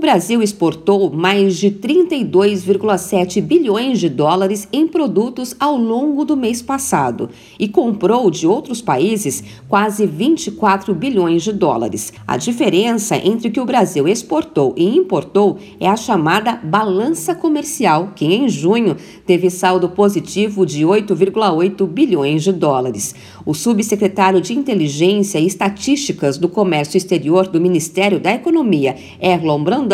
Brasil exportou mais de 32,7 bilhões de dólares em produtos ao longo do mês passado e comprou de outros países quase 24 bilhões de dólares. A diferença entre o que o Brasil exportou e importou é a chamada balança comercial, que em junho teve saldo positivo de 8,8 bilhões de dólares. O subsecretário de Inteligência e Estatísticas do Comércio Exterior do Ministério da Economia, Erlon Brandão,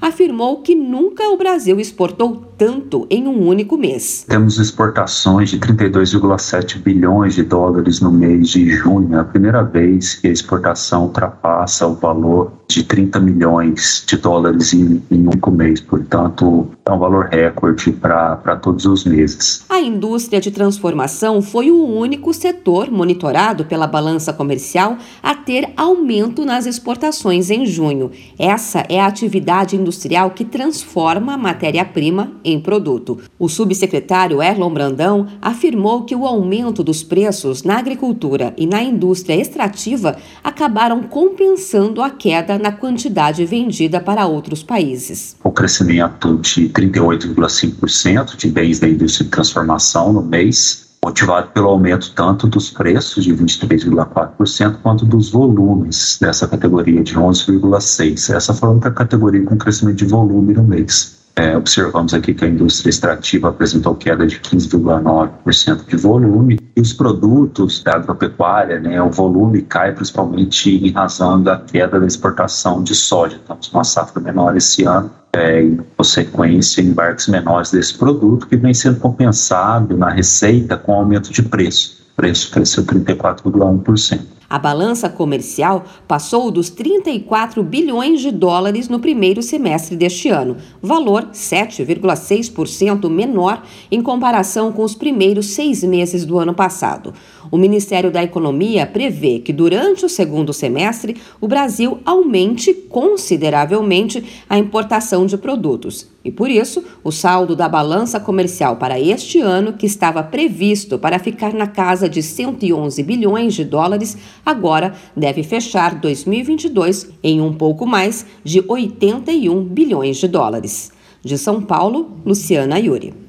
afirmou que nunca o Brasil exportou tanto em um único mês. Temos exportações de 32,7 bilhões de dólares no mês de junho, é a primeira vez que a exportação ultrapassa o valor de 30 milhões de dólares em, em um único mês, portanto, é um valor recorde para todos os meses. A indústria de transformação foi o único setor monitorado pela balança comercial a ter aumento nas exportações em junho. Essa é a atividade industrial que transforma a matéria-prima em produto. O subsecretário Erlon Brandão afirmou que o aumento dos preços na agricultura e na indústria extrativa acabaram compensando a queda na quantidade vendida para outros países. O crescimento de 38,5% de bens da indústria de transformação no mês motivado pelo aumento tanto dos preços de 23,4% quanto dos volumes dessa categoria de 11,6%. Essa foi a única categoria com crescimento de volume no mês. É, observamos aqui que a indústria extrativa apresentou queda de 15,9% de volume e os produtos da agropecuária, né, o volume cai principalmente em razão da queda da exportação de soja. Estamos com uma safra menor esse ano é, em consequência, embarques menores desse produto que vem sendo compensado na receita com aumento de preço. O preço cresceu 34,1%. A balança comercial passou dos 34 bilhões de dólares no primeiro semestre deste ano, valor 7,6% menor em comparação com os primeiros seis meses do ano passado. O Ministério da Economia prevê que durante o segundo semestre o Brasil aumente consideravelmente a importação de produtos. E por isso, o saldo da balança comercial para este ano, que estava previsto para ficar na casa de 111 bilhões de dólares, agora deve fechar 2022 em um pouco mais de 81 bilhões de dólares. De São Paulo, Luciana Yuri.